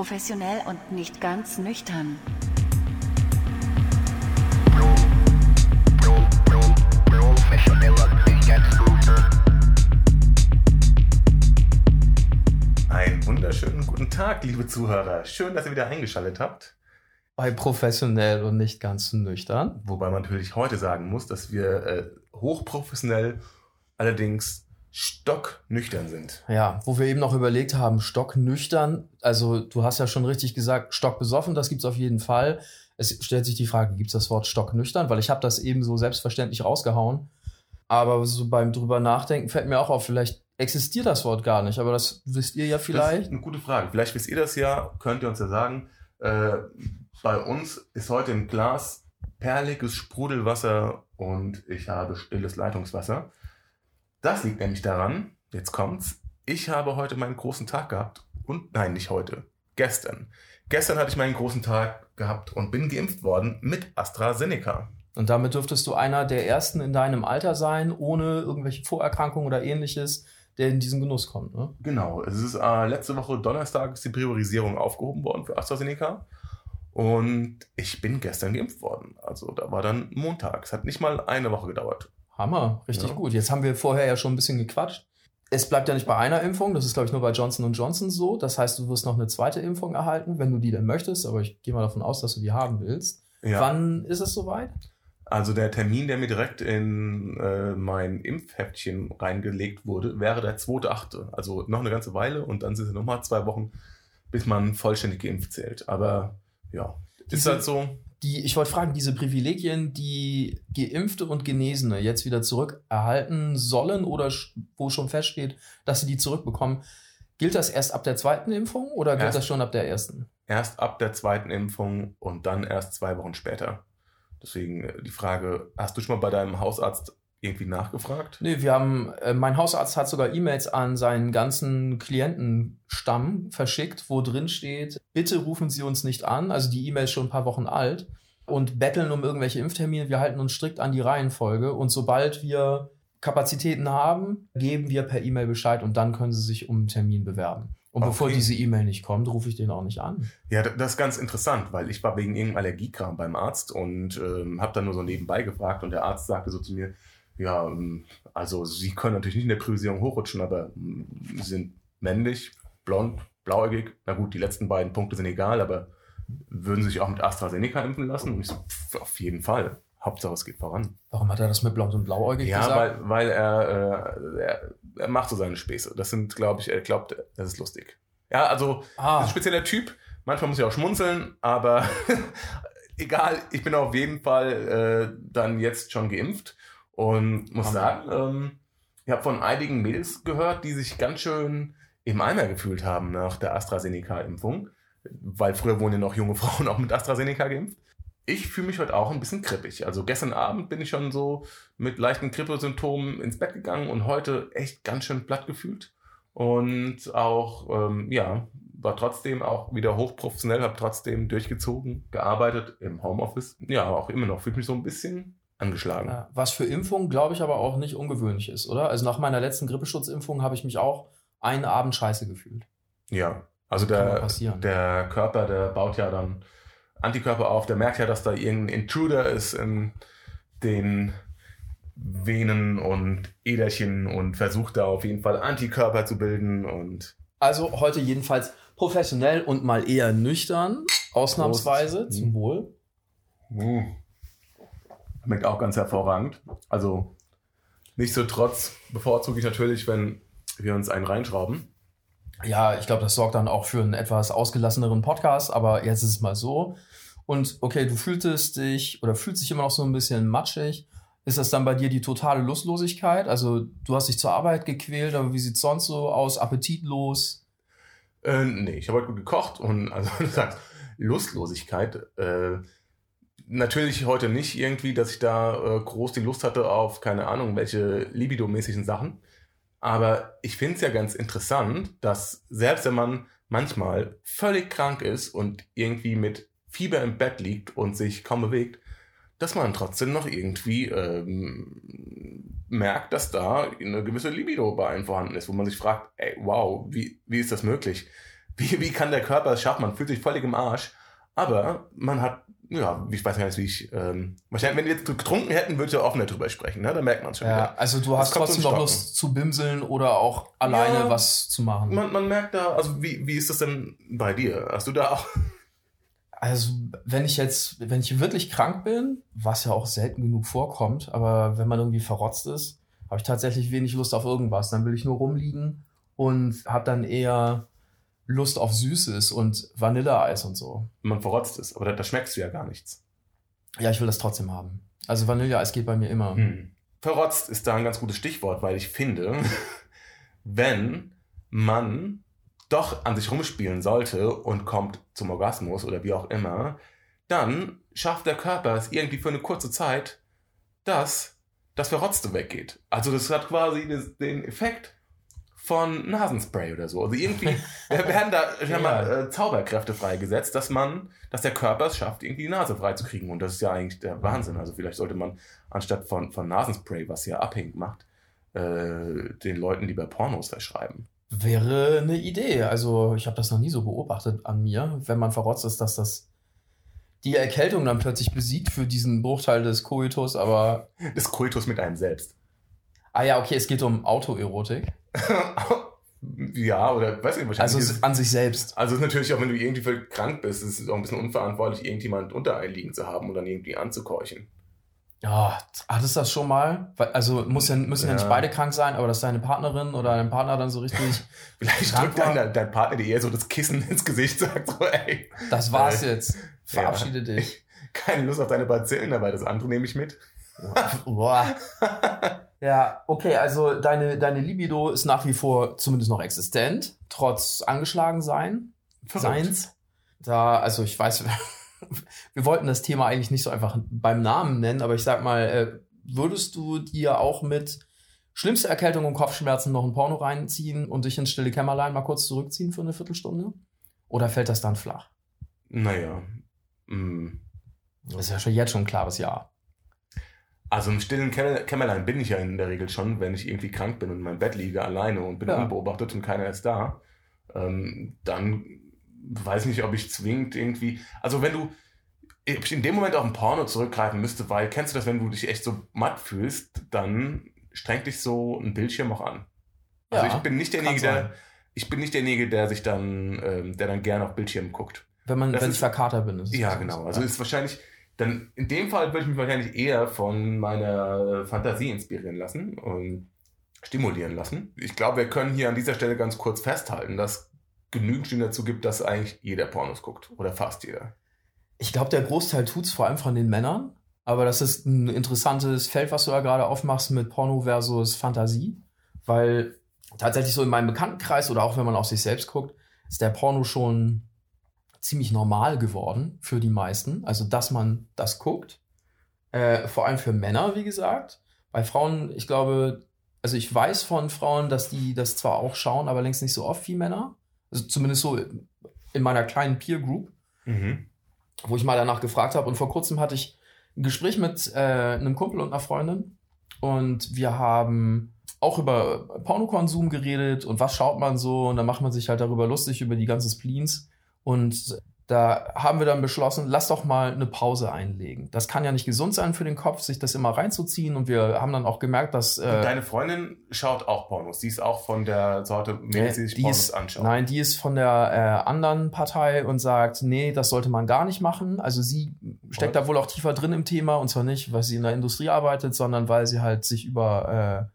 Professionell und nicht ganz nüchtern. Einen wunderschönen guten Tag, liebe Zuhörer. Schön, dass ihr wieder eingeschaltet habt. Bei professionell und nicht ganz nüchtern. Wobei man natürlich heute sagen muss, dass wir äh, hochprofessionell, allerdings stocknüchtern sind. Ja, wo wir eben noch überlegt haben, stocknüchtern. Also du hast ja schon richtig gesagt, stockbesoffen, das gibt's auf jeden Fall. Es stellt sich die Frage, gibt's das Wort stocknüchtern? Weil ich habe das eben so selbstverständlich rausgehauen. Aber so beim drüber nachdenken fällt mir auch auf, vielleicht existiert das Wort gar nicht, aber das wisst ihr ja Das vielleicht. ist eine gute Frage. Vielleicht wisst ihr das ja, könnt ihr uns ja sagen. Äh, bei uns ist heute im Glas perliges Sprudelwasser und ich habe stilles Leitungswasser. Das liegt nämlich daran, jetzt kommt's, ich habe heute meinen großen Tag gehabt und nein, nicht heute, gestern. Gestern hatte ich meinen großen Tag gehabt und bin geimpft worden mit AstraZeneca. Und damit dürftest du einer der ersten in deinem Alter sein, ohne irgendwelche Vorerkrankungen oder ähnliches, der in diesen Genuss kommt. Ne? Genau, es ist äh, letzte Woche Donnerstag ist die Priorisierung aufgehoben worden für AstraZeneca. Und ich bin gestern geimpft worden. Also da war dann Montag. Es hat nicht mal eine Woche gedauert. Hammer, richtig Ja. gut. Jetzt haben wir vorher ja schon ein bisschen gequatscht. Es bleibt ja nicht bei einer Impfung, das ist, glaube ich, nur bei Johnson Johnson so. Das heißt, du wirst noch eine zweite Impfung erhalten, wenn du die denn möchtest, aber ich gehe mal davon aus, dass du die haben willst. Ja. Wann ist es soweit? Also der Termin, der mir direkt in äh, mein Impfheftchen reingelegt wurde, wäre der 2.8. Also noch eine ganze Weile und dann sind es nochmal zwei Wochen, bis man vollständig geimpft zählt. Aber ja, ist Diese- halt so. Die, ich wollte fragen, diese Privilegien, die Geimpfte und Genesene jetzt wieder zurück erhalten sollen oder wo schon feststeht, dass sie die zurückbekommen, gilt das erst ab der zweiten Impfung oder gilt Erst- das schon ab der ersten? Erst ab der zweiten Impfung und dann erst zwei Wochen später. Deswegen äh, die Frage, hast du schon mal bei deinem Hausarzt irgendwie nachgefragt? Nee, wir haben, äh, mein Hausarzt hat sogar E-Mails an seinen ganzen Klientenstamm verschickt, wo drin steht, bitte rufen Sie uns nicht an. Also die E-Mail ist schon ein paar Wochen alt und betteln um irgendwelche Impftermine. Wir halten uns strikt an die Reihenfolge und sobald wir Kapazitäten haben, geben wir per E-Mail Bescheid und dann können Sie sich um einen Termin bewerben. Und bevor Okay. diese E-Mail nicht kommt, rufe ich den auch nicht an. Ja, da- das ist ganz interessant, weil ich war wegen irgendeinem Allergiekram beim Arzt und ähm, habe dann nur so nebenbei gefragt und der Arzt sagte so zu mir, ja, ähm, also Sie können natürlich nicht in der Priorisierung hochrutschen, aber Sie sind männlich, blond, blauäugig. Na gut, die letzten beiden Punkte sind egal, aber würden Sie sich auch mit AstraZeneca impfen lassen? Und ich so, pff, auf jeden Fall. Hauptsache es geht voran. Warum hat er das mit Blond und Blauäugig Ja, gesagt? weil, weil er, äh, er, er macht so seine Späße. Das sind, glaube ich, er glaubt, das ist lustig. Ja, also das ist ah, ein spezieller Typ. Manchmal muss ich auch schmunzeln, aber egal, ich bin auf jeden Fall äh, dann jetzt schon geimpft und muss sagen, ähm, ich habe von einigen Mädels gehört, die sich ganz schön im Eimer gefühlt haben nach der AstraZeneca-Impfung, weil früher wurden ja noch junge Frauen auch mit AstraZeneca geimpft. Ich fühle mich heute auch ein bisschen krippig. Also gestern Abend bin ich schon so mit leichten Grippesymptomen ins Bett gegangen und heute echt ganz schön platt gefühlt. Und auch, ähm, ja, war trotzdem auch wieder hochprofessionell, habe trotzdem durchgezogen, gearbeitet im Homeoffice. Ja, auch immer noch, fühle mich so ein bisschen angeschlagen. Was für Impfungen, glaube ich, aber auch nicht ungewöhnlich ist, oder? Also nach meiner letzten Grippeschutzimpfung habe ich mich auch einen Abend scheiße gefühlt. Ja, also der, der Körper, der baut ja dann Antikörper auf, der merkt ja, dass da irgendein Intruder ist in den Venen und Äderchen und versucht da auf jeden Fall Antikörper zu bilden und Also heute jedenfalls professionell und mal eher nüchtern, ausnahmsweise, Prost. zum Wohl. Mm. Schmeckt auch ganz hervorragend. Also nichtsdestotrotz bevorzuge ich natürlich, wenn wir uns einen reinschrauben. Ja, ich glaube, das sorgt dann auch für einen etwas ausgelasseneren Podcast, aber jetzt ist es mal so. Und okay, du fühltest dich oder fühlst dich immer noch so ein bisschen matschig. Ist das dann bei dir die totale Lustlosigkeit? Also du hast dich zur Arbeit gequält, aber wie sieht's sonst so aus? Appetitlos? Äh, nee, ich habe heute gut gekocht und also du sagst, Lustlosigkeit. Äh, natürlich heute nicht irgendwie, dass ich da äh, groß die Lust hatte auf, keine Ahnung, welche libidomäßigen Sachen. Aber ich finde es ja ganz interessant, dass selbst wenn man manchmal völlig krank ist und irgendwie mit Fieber im Bett liegt und sich kaum bewegt, dass man trotzdem noch irgendwie ähm, merkt, dass da eine gewisse Libido bei einem vorhanden ist, wo man sich fragt, ey, wow, wie, wie ist das möglich? wie, wie kann der Körper es schaffen? Man fühlt sich völlig im Arsch, aber man hat, ja, ich weiß gar nicht, wie ich, ähm, wahrscheinlich, wenn wir jetzt getrunken hätten, würde ich ja offener drüber sprechen, ne? Da merkt man es schon Ja, wieder. also du hast trotzdem noch. Lust zu bimseln oder auch alleine Ja. was zu machen. Man, man merkt da, also wie, wie ist das denn bei dir? Hast du da auch, Also, wenn ich jetzt, wenn ich wirklich krank bin, was ja auch selten genug vorkommt, aber wenn man irgendwie verrotzt ist, habe ich tatsächlich wenig Lust auf irgendwas. Dann will ich nur rumliegen und habe dann eher Lust auf Süßes und Vanilleeis und so. man verrotzt ist, aber da, da schmeckst du ja gar nichts. Ja, ich will das trotzdem haben. Also Vanilleeis geht bei mir immer. Hm. Verrotzt ist da ein ganz gutes Stichwort, weil ich finde, wenn man doch an sich rumspielen sollte und kommt zum Orgasmus oder wie auch immer, dann schafft der Körper es irgendwie für eine kurze Zeit, dass das Verrotzte weggeht. Also das hat quasi den Effekt von Nasenspray oder so. Also irgendwie werden da sag mal, äh, Zauberkräfte freigesetzt, dass man, dass der Körper es schafft, irgendwie die Nase freizukriegen. Und das ist ja eigentlich der Wahnsinn. Also vielleicht sollte man anstatt von, von Nasenspray, was ja abhängig macht, äh, den Leuten lieber Pornos verschreiben. Wäre eine Idee. Also ich habe das noch nie so beobachtet an mir, wenn man verrotzt ist, dass das die Erkältung dann plötzlich besiegt für diesen Bruchteil des Koitus, aber Des Kultus mit einem selbst. ah ja, okay, es geht um Autoerotik. ja, oder weiß nicht, wahrscheinlich. Also ist, an sich selbst. also ist natürlich auch, wenn du irgendwie voll krank bist, ist es auch ein bisschen unverantwortlich, irgendjemand unter einen liegen zu haben und dann irgendwie anzukeuchen. Ja, hattest du das schon mal? Also muss ja, müssen ja, Ja. nicht beide krank sein, aber dass deine Partnerin oder dein Partner dann so richtig, Vielleicht drückt dein, dein Partner dir eher so das Kissen ins Gesicht, sagt so, ey, das war's Äh, jetzt. Verabschiede dich. keine Lust auf deine Bazillen, aber das andere nehme ich mit. Boah. Ja, okay, also deine, deine Libido ist nach wie vor zumindest noch existent, trotz angeschlagen sein. Seins. Da, also ich weiß, wir wollten das Thema eigentlich nicht so einfach beim Namen nennen, aber ich sag mal, äh, würdest du dir auch mit schlimmste Erkältung und Kopfschmerzen noch ein Porno reinziehen und dich ins stille Kämmerlein mal kurz zurückziehen für eine Viertelstunde? Oder fällt das dann flach? Naja. mm. Das ist ja schon jetzt schon ein klares Ja. Also im stillen Kämmer- Kämmerlein bin ich ja in der Regel schon, wenn ich irgendwie krank bin und in meinem Bett liege alleine und bin Ja. unbeobachtet und keiner ist da. Ähm, dann weiß nicht, ob ich zwingend irgendwie. Also wenn du. Ob ich in dem Moment auf ein Porno zurückgreifen müsste, weil kennst du das, wenn du dich echt so matt fühlst, dann strengt dich so ein Bildschirm auch an. Also Ja, ich bin nicht derjenige, der. Ich bin nicht derjenige, der sich dann, ähm, der dann gerne auf Bildschirm guckt. Wenn man, Das wenn ist- ich verkatert bin. Ist Ja, genau. Also ist wahrscheinlich, dann in dem Fall würde ich mich wahrscheinlich eher von meiner Fantasie inspirieren lassen und stimulieren lassen. Ich glaube, wir können hier an dieser Stelle ganz kurz festhalten, dass genügend Stimmen dazu gibt, dass eigentlich jeder Pornos guckt. Oder fast jeder. Ich glaube, der Großteil tut's vor allem von den Männern. Aber das ist ein interessantes Feld, was du da gerade aufmachst mit Porno versus Fantasie. Weil tatsächlich so in meinem Bekanntenkreis oder auch wenn man auf sich selbst guckt, ist der Porno schon ziemlich normal geworden für die meisten. Also, dass man das guckt. Äh, vor allem für Männer, wie gesagt. Bei Frauen, ich glaube, also ich weiß von Frauen, dass die das zwar auch schauen, aber längst nicht so oft wie Männer. Also zumindest so in meiner kleinen Peer Group Mhm. wo ich mal danach gefragt habe. Und vor kurzem hatte ich ein Gespräch mit äh, einem Kumpel und einer Freundin. Und wir haben auch über Pornokonsum geredet und was schaut man so. Und dann macht man sich halt darüber lustig, über die ganzen Spleens. Und da haben wir dann beschlossen, lass doch mal eine Pause einlegen. Das kann ja nicht gesund sein für den Kopf, sich das immer reinzuziehen. Und wir haben dann auch gemerkt, dass. Und Äh, deine Freundin schaut auch Pornos. Die ist auch von der Sorte Mädels, die sich Pornos ist, anschauen. Nein, die ist von der äh, anderen Partei und sagt, nee, das sollte man gar nicht machen. Also sie steckt da wohl auch tiefer drin im Thema und zwar nicht, weil sie in der Industrie arbeitet, sondern weil sie halt sich über äh,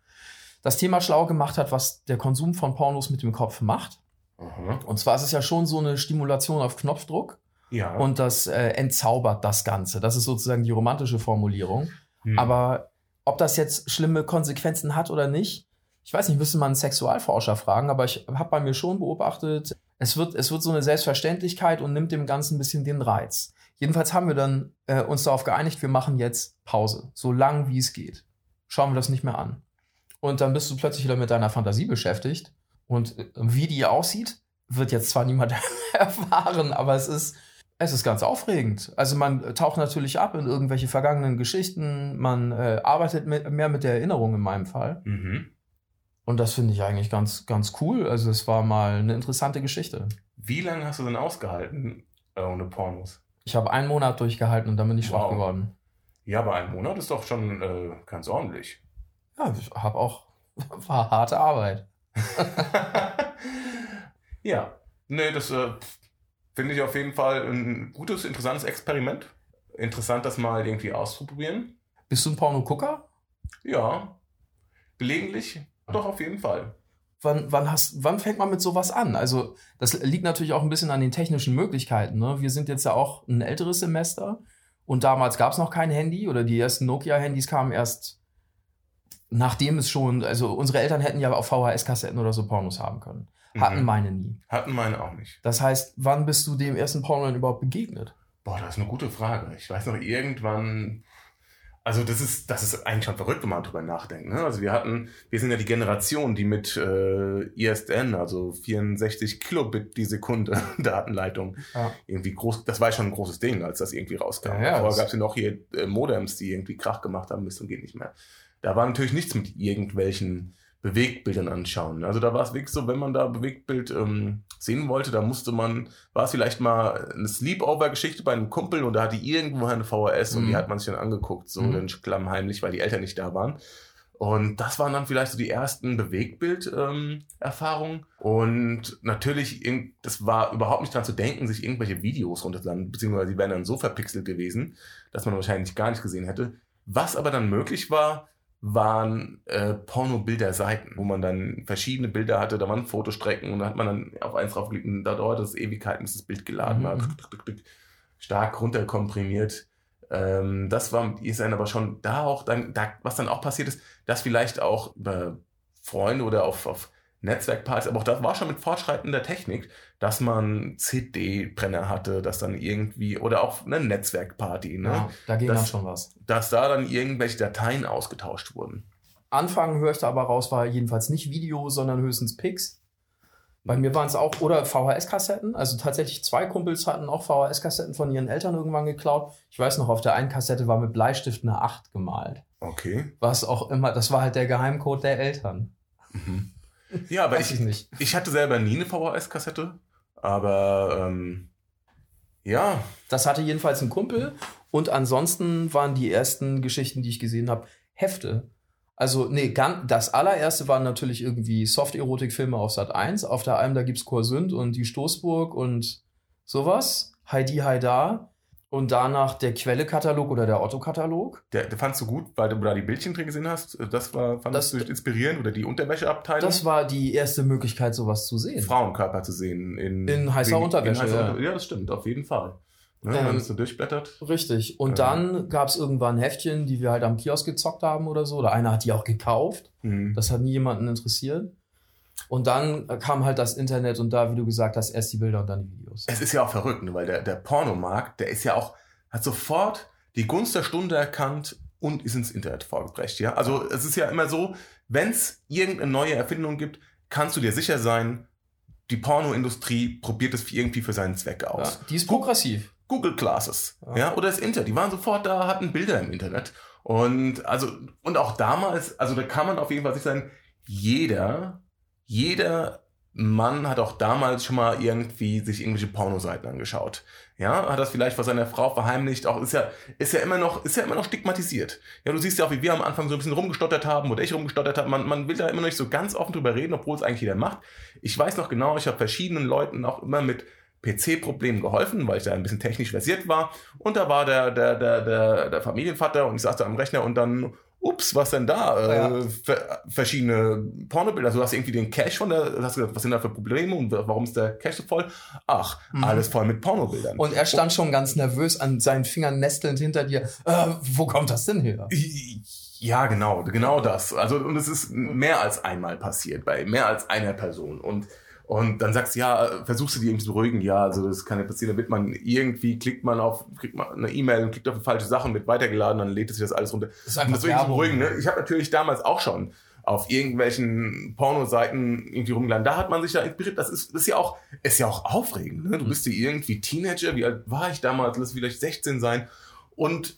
das Thema schlau gemacht hat, was der Konsum von Pornos mit dem Kopf macht. Aha. Und zwar ist es ja schon so eine Stimulation auf Knopfdruck Ja. und das äh, entzaubert das Ganze. Das ist sozusagen die romantische Formulierung. Hm. Aber ob das jetzt schlimme Konsequenzen hat oder nicht, ich weiß nicht, müsste man einen Sexualforscher fragen, aber ich habe bei mir schon beobachtet, es wird, es wird so eine Selbstverständlichkeit und nimmt dem Ganzen ein bisschen den Reiz. Jedenfalls haben wir dann äh, uns darauf geeinigt, wir machen jetzt Pause, so lang wie es geht. Schauen wir das nicht mehr an. Und dann bist du plötzlich wieder mit deiner Fantasie beschäftigt. Und äh, wie die aussieht, wird jetzt zwar niemand erfahren, aber es ist, es ist ganz aufregend. Also man taucht natürlich ab in irgendwelche vergangenen Geschichten, man äh, arbeitet mit, mehr mit der Erinnerung in meinem Fall. mhm. Und das finde ich eigentlich ganz, ganz cool. Also es war mal eine interessante Geschichte. Wie lange hast du denn ausgehalten äh, ohne Pornos? Ich habe einen Monat durchgehalten und dann bin ich schwach Wow. geworden. Ja, aber ein Monat ist doch schon äh, ganz ordentlich. Ja, ich habe auch, war harte Arbeit. ja, nee, das äh, finde ich auf jeden Fall ein gutes, interessantes Experiment. Interessant, das mal irgendwie auszuprobieren. Bist du ein Porno-Gucker? Ja, gelegentlich doch auf jeden Fall. Wann, wann, hast, wann fängt man mit sowas an? Also, das liegt natürlich auch ein bisschen an den technischen Möglichkeiten. Ne? Wir sind jetzt ja auch ein älteres Semester und damals gab es noch kein Handy oder die ersten Nokia-Handys kamen erst nachdem es schon, also unsere Eltern hätten ja auf VHS-Kassetten oder so Pornos haben können. Hatten Mhm. meine nie. Hatten meine auch nicht. Das heißt, wann bist du dem ersten Porno denn überhaupt begegnet? Boah, das ist eine gute Frage. Ich weiß noch irgendwann. Also das ist, das ist eigentlich schon verrückt, wenn man drüber nachdenkt. Ne? Also wir hatten, wir sind ja die Generation, die mit äh, ISDN, also 64 Kilobit die Sekunde Datenleitung, Ja. irgendwie groß, das war schon ein großes Ding, als das irgendwie rauskam. Ja, ja, Vorher gab es ja noch hier äh, Modems, die irgendwie Krach gemacht haben, bis zum geht nicht mehr. Da war natürlich nichts mit irgendwelchen Bewegtbildern anschauen. Also da war es wirklich so, wenn man da Bewegtbild ähm, sehen wollte, da musste man, war es vielleicht mal eine Sleepover-Geschichte bei einem Kumpel und da hatte irgendwo eine VHS und Mhm. die hat man sich dann angeguckt, so Mhm. dann klammheimlich, weil die Eltern nicht da waren. Und das waren dann vielleicht so die ersten Bewegtbild-Erfahrungen. und natürlich, das war überhaupt nicht dran zu denken, sich irgendwelche Videos runterzuladen, beziehungsweise die wären dann so verpixelt gewesen, dass man wahrscheinlich gar nicht gesehen hätte. Was aber dann möglich war, waren äh, Porno-Bilder-Seiten, wo man dann verschiedene Bilder hatte, da waren Fotostrecken und da hat man dann auf eins draufgeklickt und da dauerte es Ewigkeiten, bis das Bild geladen war. Mhm. Tick, tick. Stark runterkomprimiert. Ähm, das war, ist dann aber schon da auch, dann, da, was dann auch passiert ist, dass vielleicht auch über Freunde oder auf, auf Netzwerkpartys, aber auch das war schon mit fortschreitender Technik, dass man CD-Brenner hatte, dass dann irgendwie, oder auch eine Netzwerkparty, ne? Ja, da ging Das- dann schon was. dass da dann irgendwelche Dateien ausgetauscht wurden. Anfangen höre ich da aber raus, war jedenfalls nicht Video, sondern höchstens Pics. Bei mir waren es auch, oder VHS-Kassetten. Also tatsächlich zwei Kumpels hatten auch VHS-Kassetten von ihren Eltern irgendwann geklaut. Ich weiß noch, auf der einen Kassette war mit Bleistift eine 8 gemalt. Okay. Was auch immer, das war halt der Geheimcode der Eltern. Mhm. Ja, aber Weiß ich, ich nicht. ich hatte selber nie eine VHS-Kassette, aber ähm, ja, Das hatte jedenfalls ein Kumpel. Und ansonsten waren die ersten Geschichten, die ich gesehen habe, Hefte. Also, nee, ganz, das allererste waren natürlich irgendwie Soft-Erotik-Filme auf Sat 1. Auf der einen, da gibt's Korsund und die Stoßburg und sowas. Heidi Haida. Und danach der Quelle-Katalog oder der Otto-Katalog. der, der fandst du gut, weil du da die Bildchen drin gesehen hast. Das war, fandest Das- du inspirierend oder die Unterwäscheabteilung? Das war die erste Möglichkeit, sowas zu sehen. Frauenkörper zu sehen. In, In heißer Unterwäsche, heißer ja. Unter- ja, das stimmt, auf jeden Fall. Ne, Ähm, wenn es so durchblättert. Richtig. Und Ja. dann gab's irgendwann Heftchen, die wir halt am Kiosk gezockt haben oder so. Oder einer hat die auch gekauft. Mhm. Das hat nie jemanden interessiert. Und dann kam halt das Internet und da, wie du gesagt hast, erst die Bilder und dann die Videos. Es ist ja auch verrückt, ne, weil der, der Pornomarkt, der ist ja auch, hat sofort die Gunst der Stunde erkannt und ist ins Internet vorgebrecht. Ja? Also es ist ja immer so, wenn es irgendeine neue Erfindung gibt, kannst du dir sicher sein, die Pornoindustrie probiert es irgendwie für seinen Zweck Ja, aus. die ist progressiv. Google Classes, Ja. ja. oder das Internet, die waren sofort da, hatten Bilder im Internet. Und also, und auch damals, also da kann man auf jeden Fall sicher sein, jeder, jeder Mann hat auch damals schon mal irgendwie sich irgendwelche Pornoseiten angeschaut. Ja, hat das vielleicht vor seiner Frau verheimlicht, auch ist ja, ist ja immer noch, ist ja immer noch stigmatisiert. Ja, du siehst ja auch, wie wir am Anfang so ein bisschen rumgestottert haben oder ich rumgestottert habe. Man, man will da immer noch nicht so ganz offen drüber reden, obwohl es eigentlich jeder macht. Ich weiß noch genau, ich habe verschiedenen Leuten auch immer mit PC-Problemen geholfen, weil ich da ein bisschen technisch versiert war. Und da war der, der, der, der, der Familienvater und ich saß da am Rechner und dann, ups, was denn da? Äh, Ja. ver verschiedene Pornobilder. Also du hast irgendwie den Cache von der, hast gesagt, was sind da für Probleme und warum ist der Cache so voll? Ach, Mhm. alles voll mit Pornobildern. Und er stand schon ganz nervös an seinen Fingern nestelnd hinter dir. Äh, wo kommt das denn her? Ja, genau, genau das. Also, und es ist mehr als einmal passiert, bei mehr als einer Person. Und, und dann sagst du, ja, versuchst du die irgendwie zu beruhigen, ja, also das kann ja passieren, da wird man irgendwie, klickt man auf, kriegt man eine E-Mail und klickt auf die falsche Sache und wird weitergeladen, dann lädt es sich das alles runter. Das ist Um einfach das irgendwie zu beruhigen, ne? Ich habe natürlich damals auch schon auf irgendwelchen Pornoseiten irgendwie rumgeladen. Da hat man sich da inspiriert. Das ist, das ist ja auch, ist ja auch aufregend. Ne? Du Mhm. bist ja irgendwie Teenager. Wie alt war ich damals? Lass vielleicht 16 sein. Und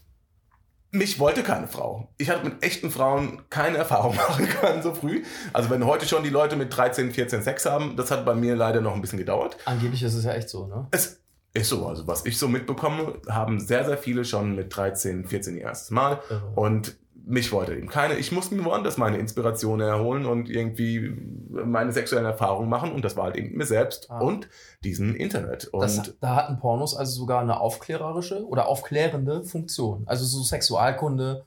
mich wollte keine Frau. Ich hatte mit echten Frauen keine Erfahrung machen können so früh. Also wenn heute schon die Leute mit 13, 14 Sex haben, das hat bei mir leider noch ein bisschen gedauert. Angeblich ist es ja echt so, ne? Es ist so, also was ich so mitbekomme, haben sehr, sehr viele schon mit 13, 14 ihr erstes Mal. Irre. Und mich wollte eben keine. Ich musste mir woanders meine Inspiration erholen und irgendwie meine sexuellen Erfahrungen machen. Und das war halt eben mir selbst Ah. und diesem Internet. Und Das, da hatten Pornos also sogar eine aufklärerische oder aufklärende Funktion. Also so Sexualkunde,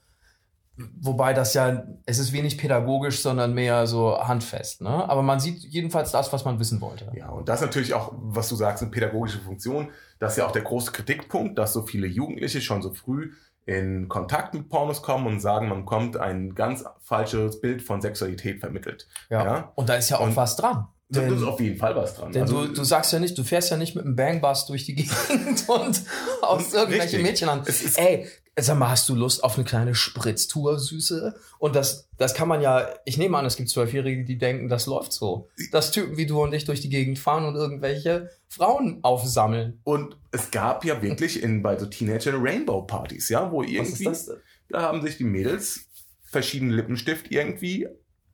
wobei das ja, es ist wenig pädagogisch, sondern mehr so handfest. Ne? Aber man sieht jedenfalls das, was man wissen wollte. Ja, und das natürlich auch, was du sagst, eine pädagogische Funktion. Das ist ja auch der große Kritikpunkt, dass so viele Jugendliche schon so früh in Kontakt mit Pornos kommen und sagen, man kommt ein ganz falsches Bild von Sexualität vermittelt. Ja. Ja. Und da ist ja auch Und was dran. Da Denn- ist auf jeden Fall was dran. Denn Also, du, du sagst ja nicht, du fährst ja nicht mit einem Bangbus durch die Gegend und aus irgendwelche Richtig. Mädchen an. Ey, sag mal, hast du Lust auf eine kleine Spritztour, Süße? Und das, das kann man ja, ich nehme an, es gibt Zwölfjährige, die denken, das läuft so. Dass Typen wie du und ich durch die Gegend fahren und irgendwelche Frauen aufsammeln. und es gab ja wirklich in, bei so Teenager Rainbow-Partys, ja, wo irgendwie, da haben sich die Mädels verschiedene Lippenstift irgendwie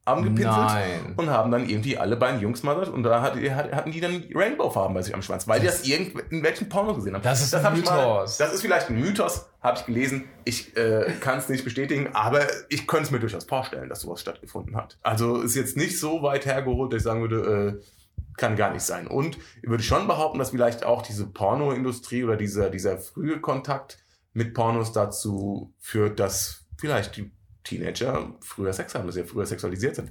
angepinselt. Nein. und haben dann irgendwie alle beiden Jungs mal und da hat, hat, hatten die dann Rainbow-Farben bei sich am Schwanz, weil die das in welchen Porno gesehen haben. Das ist ein hab ich mal- Mythos. das ist vielleicht ein Mythos, habe ich gelesen. Ich äh, kann es nicht bestätigen, aber ich könnte es mir durchaus vorstellen, dass sowas stattgefunden hat. Also ist jetzt nicht so weit hergeholt, dass ich sagen würde, äh, kann gar nicht sein. Und ich würde schon behaupten, dass vielleicht auch diese Pornoindustrie oder dieser, dieser frühe Kontakt mit Pornos dazu führt, dass vielleicht die Teenager früher Sex haben, dass sie früher sexualisiert sind.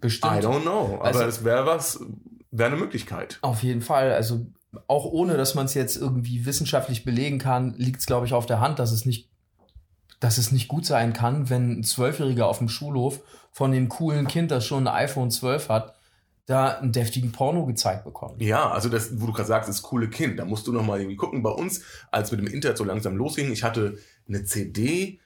Bestimmt. I don't know. Aber Also- es wäre was, wäre eine Möglichkeit. Auf jeden Fall. Also auch ohne, dass man es jetzt irgendwie wissenschaftlich belegen kann, liegt es, glaube ich, auf der Hand, dass es nicht, dass es nicht gut sein kann, wenn ein Zwölfjähriger auf dem Schulhof von dem coolen Kind, das schon ein iPhone 12 hat, da einen deftigen Porno gezeigt bekommt. Ja, also das, wo du gerade sagst, das coole Kind, da musst du noch mal irgendwie gucken. Bei uns, als mit dem Internet so langsam losging, ich hatte eine CD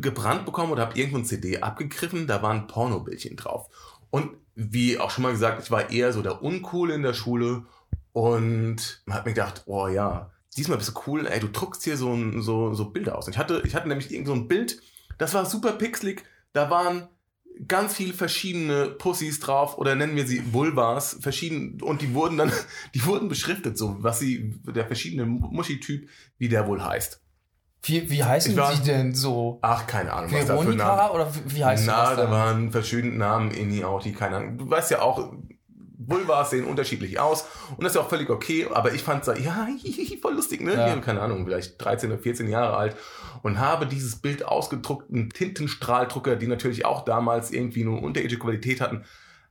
gebrannt bekommen oder habe irgendwo eine CD abgegriffen, da waren Pornobildchen drauf. Und wie auch schon mal gesagt, ich war eher so der Uncool in der Schule und man hat mir gedacht, oh ja, diesmal bist du cool, ey, du druckst hier so, ein- so, so Bilder aus. Und ich hatte, ich hatte nämlich irgend so ein Bild, das war super pixelig, da waren ganz viel verschiedene Pussys drauf oder nennen wir sie Vulvas, verschieden und die wurden dann, die wurden beschriftet, so was sie, der verschiedene Muschi-Typ, wie der wohl heißt. Wie, wie heißen Ich war- die denn so? Ach, keine Ahnung, was da für Namen. Veronika oder wie, heißt Na, das da waren verschiedene Namen, Inni, Auti, keine Ahnung. Du weißt ja auch, Vulvas sehen unterschiedlich aus und das ist ja auch völlig okay, aber ich fand es ja, voll lustig, ne? Ja. Hier, keine Ahnung, vielleicht 13 oder 14 Jahre alt und habe dieses Bild ausgedruckt, einen Tintenstrahldrucker, die natürlich auch damals irgendwie eine unterirdische Qualität hatten,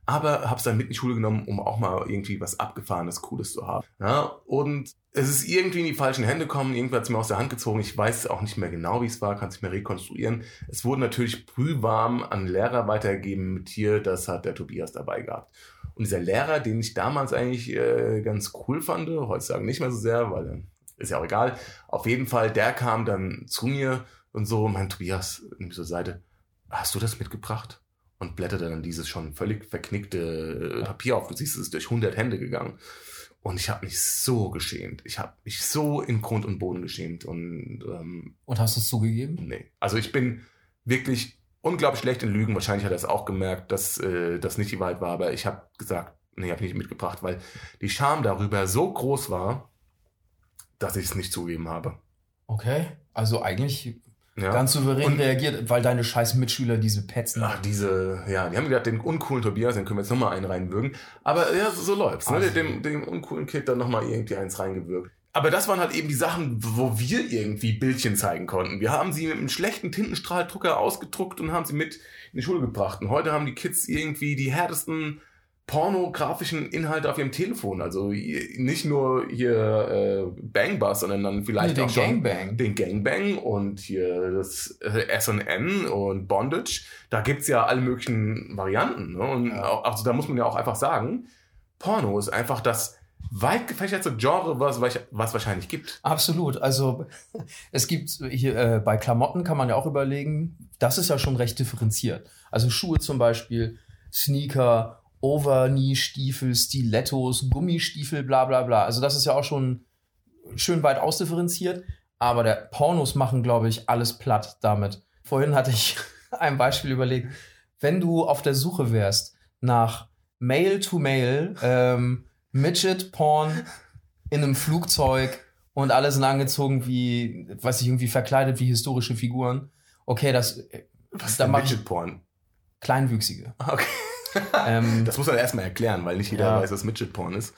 aber habe es dann mit in die Schule genommen, um auch mal irgendwie was Abgefahrenes, Cooles zu haben. Ja, und es ist irgendwie in die falschen Hände gekommen, irgendwer hat es mir aus der Hand gezogen, ich weiß auch nicht mehr genau, wie es war, kann es nicht mehr rekonstruieren. Es wurde natürlich brühwarm an Lehrer weitergegeben mit hier, das hat der Tobias dabei gehabt. Und dieser Lehrer, den ich damals eigentlich äh, ganz cool fand, heutzutage nicht mehr so sehr, weil ist ja auch egal. Auf jeden Fall, der kam dann zu mir und so, mein Tobias, nimm zur Seite, hast du das mitgebracht? Und blätterte dann dieses schon völlig verknickte äh, Papier auf. Du siehst, es ist durch 100 Hände gegangen. Und ich habe mich so geschämt. Ich habe mich so in Grund und Boden geschämt. Und ähm, Und hast du es zugegeben? Nee. Also ich bin wirklich unglaublich schlecht in Lügen. Wahrscheinlich hat er es auch gemerkt, dass äh, das nicht die Wahrheit war. Aber ich habe gesagt, nee, habe nicht mitgebracht, weil die Scham darüber so groß war, dass ich es nicht zugegeben habe. Okay. Also eigentlich Ja. ganz souverän Und- reagiert, weil deine scheiß Mitschüler diese Petzen. Ach, diese, ja, die haben gedacht, den uncoolen Tobias, den können wir jetzt nochmal einen reinwürgen. Aber ja, so, läuft's, ne? Dem, dem uncoolen Kid dann nochmal irgendwie eins reingewürgt. Aber das waren halt eben die Sachen, wo wir irgendwie Bildchen zeigen konnten. Wir haben sie mit einem schlechten Tintenstrahldrucker ausgedruckt und haben sie mit in die Schule gebracht. Und heute haben die Kids irgendwie die härtesten pornografischen Inhalte auf ihrem Telefon. Also nicht nur hier äh, Bang Bus, sondern dann vielleicht den auch Gangbang. den Gangbang und hier das äh, S&N und Bondage. Da gibt's ja alle möglichen Varianten. Ne? Und Ja. auch, also da muss man ja auch einfach sagen, Porno ist einfach das weit gefächerte Genre, was, was wahrscheinlich gibt. Absolut. Also es gibt hier äh, bei Klamotten kann man ja auch überlegen, das ist ja schon recht differenziert. Also Schuhe zum Beispiel, Sneaker, Overknee-Stiefel, Stilettos, Gummistiefel, bla bla bla. Also das ist ja auch schon schön weit ausdifferenziert. Aber der Pornos machen, glaube ich, alles platt damit. Vorhin hatte ich ein Beispiel überlegt. Wenn du auf der Suche wärst nach Male to Male, ähm, Midget Porn in einem Flugzeug und alle sind angezogen wie, weiß ich, irgendwie verkleidet wie historische Figuren. Okay, das, Was ist da Midget Porn? Kleinwüchsige. Okay. Ähm, Das muss man erstmal erklären, weil nicht jeder Ja. weiß, was Midget Porn ist.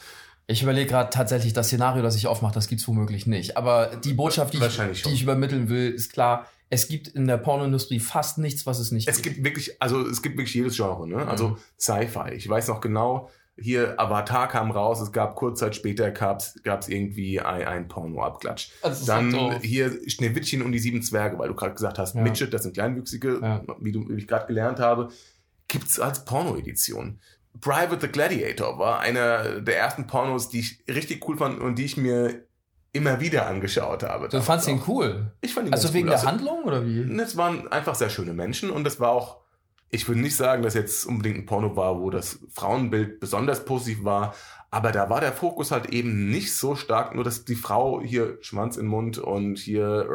Ich überlege gerade tatsächlich, das Szenario, das ich aufmache, das gibt's womöglich nicht. Aber die Botschaft, die ich, die ich übermitteln will, ist klar, es gibt in der Pornoindustrie fast nichts, was es nicht Es gibt wirklich, also es gibt wirklich jedes Genre, ne? Also Mhm. Sci-Fi. Ich weiß noch genau, hier Avatar kam raus, es gab kurz Zeit später gab's, gab's irgendwie ein, ein Porno-Abklatsch. Ist Dann so hier Schneewittchen und die sieben Zwerge, weil du gerade gesagt hast, Ja. Midget, das sind Kleinwüchsige, Ja. wie, du, wie ich gerade gelernt habe, gibt's als Porno-Edition. Private the Gladiator war einer der ersten Pornos, die ich richtig cool fand und die ich mir immer wieder angeschaut habe. Du fandst ihn cool. Ich fand ihn Also wegen cool. der Handlung oder wie? Es waren einfach sehr schöne Menschen und es war auch, ich würde nicht sagen, dass jetzt unbedingt ein Porno war, wo das Frauenbild besonders positiv war, aber da war der Fokus halt eben nicht so stark, nur dass die Frau hier Schwanz in den Mund und hier,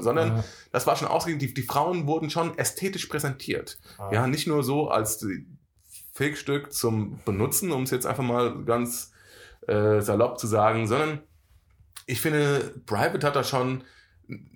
sondern Ja. das war schon ausgegeben, die, die Frauen wurden schon ästhetisch präsentiert. Ja, nicht nur so als Fake-Stück zum Benutzen, um es jetzt einfach mal ganz äh, salopp zu sagen, sondern ich finde, Private hat da schon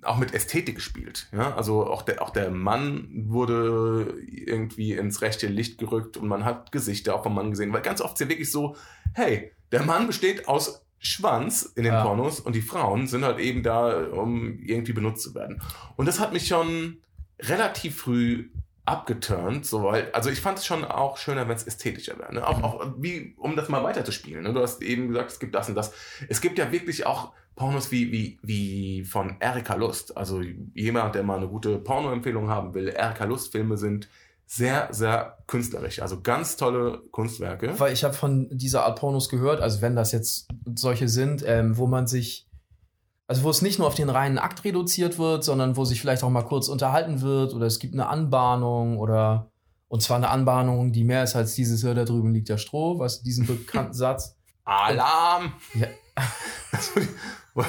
auch mit Ästhetik gespielt. Ja? Also auch der, auch der Mann wurde irgendwie ins rechte Licht gerückt und man hat Gesichter auch vom Mann gesehen, weil ganz oft ist ja wirklich so, hey, der Mann besteht aus Schwanz in den Ja. Pornos und die Frauen sind halt eben da, um irgendwie benutzt zu werden. Und das hat mich schon relativ früh abgeturnt, so weil, also ich fand es schon auch schöner, wenn es ästhetischer wäre. Ne? Auch, auch wie, um das mal weiterzuspielen. Ne? Du hast eben gesagt, es gibt das und das. Es gibt ja wirklich auch Pornos wie, wie, wie von Erika Lust. Also jemand, der mal eine gute Porno-Empfehlung haben will. Erika Lust-Filme sind sehr, sehr künstlerisch. Also ganz tolle Kunstwerke. Weil ich habe von dieser Art Pornos gehört, also wenn das jetzt solche sind, ähm, wo man sich, also wo es nicht nur auf den reinen Akt reduziert wird, sondern wo sich vielleicht auch mal kurz unterhalten wird oder es gibt eine Anbahnung oder und zwar eine Anbahnung, die mehr ist als dieses, ja, da drüben liegt der Stroh, was diesen bekannten Satz. Alarm! Ja.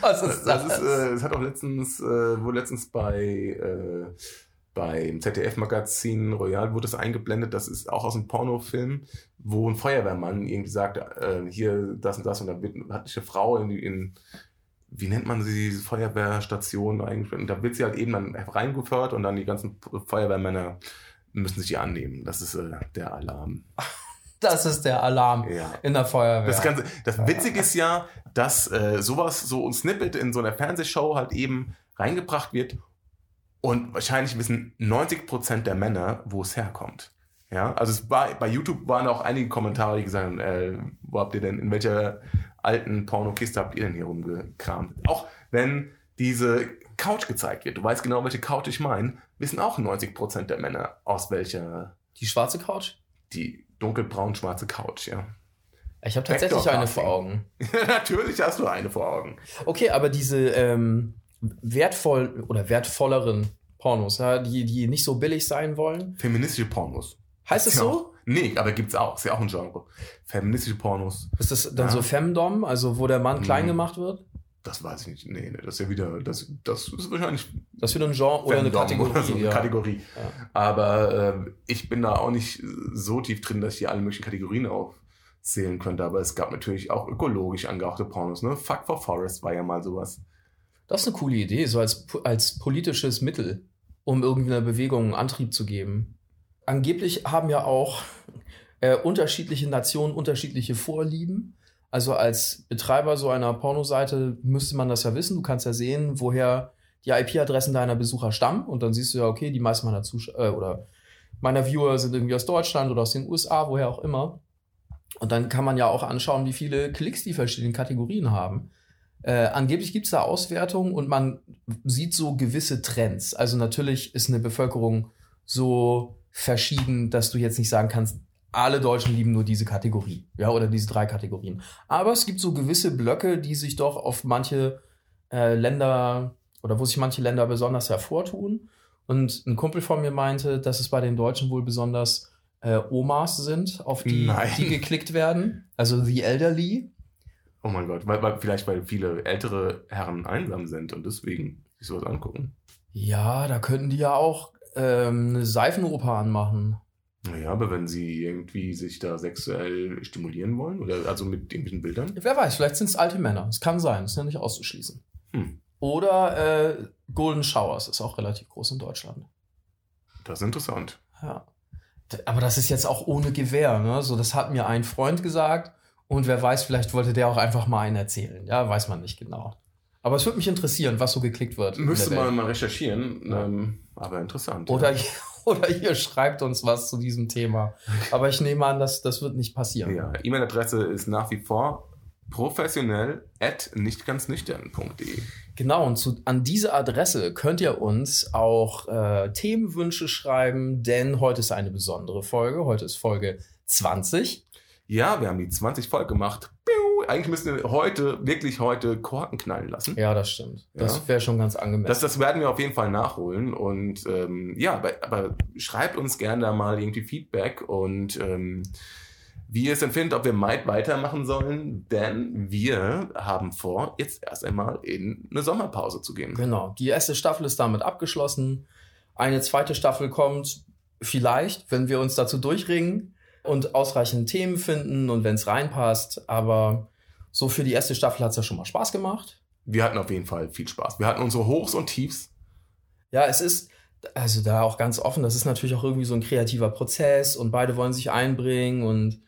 Was ist Das ist, äh, das hat auch letztens, äh, wurde letztens bei, äh, beim ZDF-Magazin Royal wurde das eingeblendet. Das ist auch aus einem Pornofilm, wo ein Feuerwehrmann irgendwie sagt, äh, hier das und das und da hat sich eine Frau in, in wie nennt man sie, diese Feuerwehrstation eingesperrt. Und da wird sie halt eben dann reingeführt und dann die ganzen Feuerwehrmänner müssen sich ihr annehmen. Das ist äh, der Alarm. das ist der Alarm Ja. in der Feuerwehr. Das, Ganze, das Witzige ist ja, dass äh, sowas, so ein Snippet in so einer Fernsehshow halt eben reingebracht wird und wahrscheinlich wissen 90% der Männer, wo es herkommt. Ja, also es war, bei YouTube waren auch einige Kommentare, die gesagt haben, äh, wo habt ihr denn, in welcher alten Pornokiste habt ihr denn hier rumgekramt? Auch wenn diese Couch gezeigt wird, du weißt genau, welche Couch ich meine, wissen auch 90% der Männer, aus welcher, die schwarze Couch? die dunkelbraun-schwarze Couch, ja. Ich habe tatsächlich eine vor Augen. Natürlich hast du eine vor Augen. Okay, aber diese ähm, wertvoll oder wertvolleren Pornos, ja, die, die nicht so billig sein wollen. Feministische Pornos. Heißt es Ja. so? Nee, aber gibt's auch. Ist ja auch ein Genre. Feministische Pornos. Ist das dann Ja. so Femdom, also wo der Mann klein Mhm. gemacht wird? Das weiß ich nicht. Nee, nee, das ist ja wieder, das, das ist wahrscheinlich Das ist wieder ein Genre oder eine Kategorie. oder so eine ja. Kategorie. Ja. Aber äh, ich bin da auch nicht so tief drin, dass ich hier alle möglichen Kategorien aufzählen könnte. Aber es gab natürlich auch ökologisch angehauchte Pornos. Ne? Fuck for Forest war ja mal sowas. Das ist eine coole Idee, so als, als politisches Mittel, um irgendeiner Bewegung einen Antrieb zu geben. Angeblich haben ja auch äh, unterschiedliche Nationen unterschiedliche Vorlieben. Also als Betreiber so einer Pornoseite müsste man das ja wissen. Du kannst ja sehen, woher die IP-Adressen deiner Besucher stammen. Und dann siehst du ja, okay, die meisten meiner Zuschauer äh, oder meiner Viewer sind irgendwie aus Deutschland oder aus den USA, woher auch immer. Und dann kann man ja auch anschauen, wie viele Klicks die verschiedenen Kategorien haben. Äh, angeblich gibt es da Auswertungen und man sieht so gewisse Trends. Also natürlich ist eine Bevölkerung so verschieden, dass du jetzt nicht sagen kannst, alle Deutschen lieben nur diese Kategorie, ja, oder diese drei Kategorien. Aber es gibt so gewisse Blöcke, die sich doch auf manche äh, Länder oder wo sich manche Länder besonders hervortun. Und ein Kumpel von mir meinte, dass es bei den Deutschen wohl besonders äh, Omas sind, auf die, Nein. die geklickt werden. Also the elderly. Oh mein Gott, weil, weil, vielleicht weil viele ältere Herren einsam sind und deswegen sich sowas angucken. Ja, da könnten die ja auch ähm, eine Seifenoper anmachen. Naja, aber wenn sie irgendwie sich da sexuell stimulieren wollen, oder also mit irgendwelchen Bildern. Wer weiß, vielleicht sind es alte Männer. Es kann sein, ist ja nicht auszuschließen. Hm. Oder äh, Golden Showers ist auch relativ groß in Deutschland. Das ist interessant. Ja. Aber das ist jetzt auch ohne Gewehr. Ne? So, das hat mir ein Freund gesagt. Und wer weiß, vielleicht wollte der auch einfach mal einen erzählen. Ja, weiß man nicht genau. Aber es würde mich interessieren, was so geklickt wird. Müsste man mal recherchieren, Ja. ähm, aber interessant. Oder, ja. ihr- oder ihr schreibt uns was zu diesem Thema. Aber ich nehme an, das, das wird nicht passieren. Ja, E-Mail-Adresse ist nach wie vor professionell at nichtganznüchtern.de. Genau, und zu, an diese Adresse könnt ihr uns auch äh, Themenwünsche schreiben, denn heute ist eine besondere Folge. Heute ist Folge 20. Ja, wir haben die 20 voll gemacht. Piu! Eigentlich müssen wir heute, wirklich heute Korken knallen lassen. Ja, das stimmt. Das Ja. wäre schon ganz angemessen. Das, das werden wir auf jeden Fall nachholen. Und ähm, ja, aber, aber schreibt uns gerne da mal irgendwie Feedback und ähm, wie ihr es empfindet, ob wir Might weitermachen sollen. Denn wir haben vor, jetzt erst einmal in eine Sommerpause zu gehen. Genau, die erste Staffel ist damit abgeschlossen. Eine zweite Staffel kommt vielleicht, wenn wir uns dazu durchringen und ausreichend Themen finden und wenn es reinpasst. Aber so für die erste Staffel hat es ja schon mal Spaß gemacht. Wir hatten auf jeden Fall viel Spaß. Wir hatten unsere Hochs und Tiefs. Ja, es ist, also da auch ganz offen, das ist natürlich auch irgendwie so ein kreativer Prozess und beide wollen sich einbringen und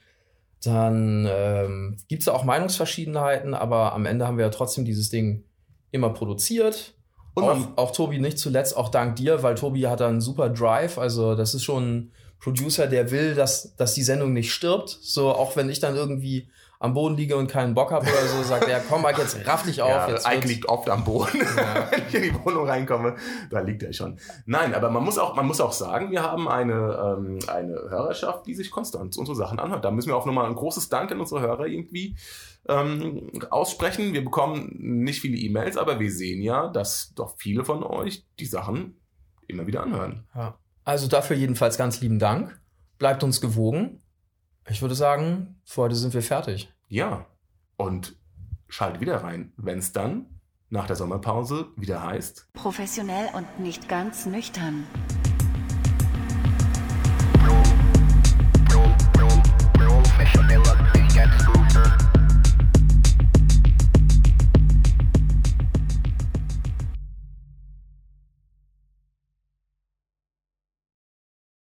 dann ähm, gibt es ja auch Meinungsverschiedenheiten, aber am Ende haben wir ja trotzdem dieses Ding immer produziert. Und auch, auch Tobi nicht zuletzt, auch dank dir, weil Tobi hat da einen super Drive. Also das ist schon ein Producer, der will, dass, dass die Sendung nicht stirbt. So auch wenn ich dann irgendwie am Boden liege und keinen Bock habe oder so, sagt er, komm mal jetzt raff dich auf. ja, jetzt Ike liegt oft am Boden. Ja. Wenn ich in die Wohnung reinkomme, da liegt er schon. Nein, aber man muss auch, man muss auch sagen, wir haben eine, ähm, eine Hörerschaft, die sich konstant unsere Sachen anhört. Da müssen wir auch nochmal ein großes Dank an unsere Hörer irgendwie ähm, aussprechen. Wir bekommen nicht viele E-Mails, aber wir sehen ja, dass doch viele von euch die Sachen immer wieder anhören. Ja. Also dafür jedenfalls ganz lieben Dank. Bleibt uns gewogen. Ich würde sagen, für heute sind wir fertig. Ja, und schaltet wieder rein, wenn es dann nach der Sommerpause wieder heißt, Professionell und nicht ganz nüchtern. Professional und nicht ganz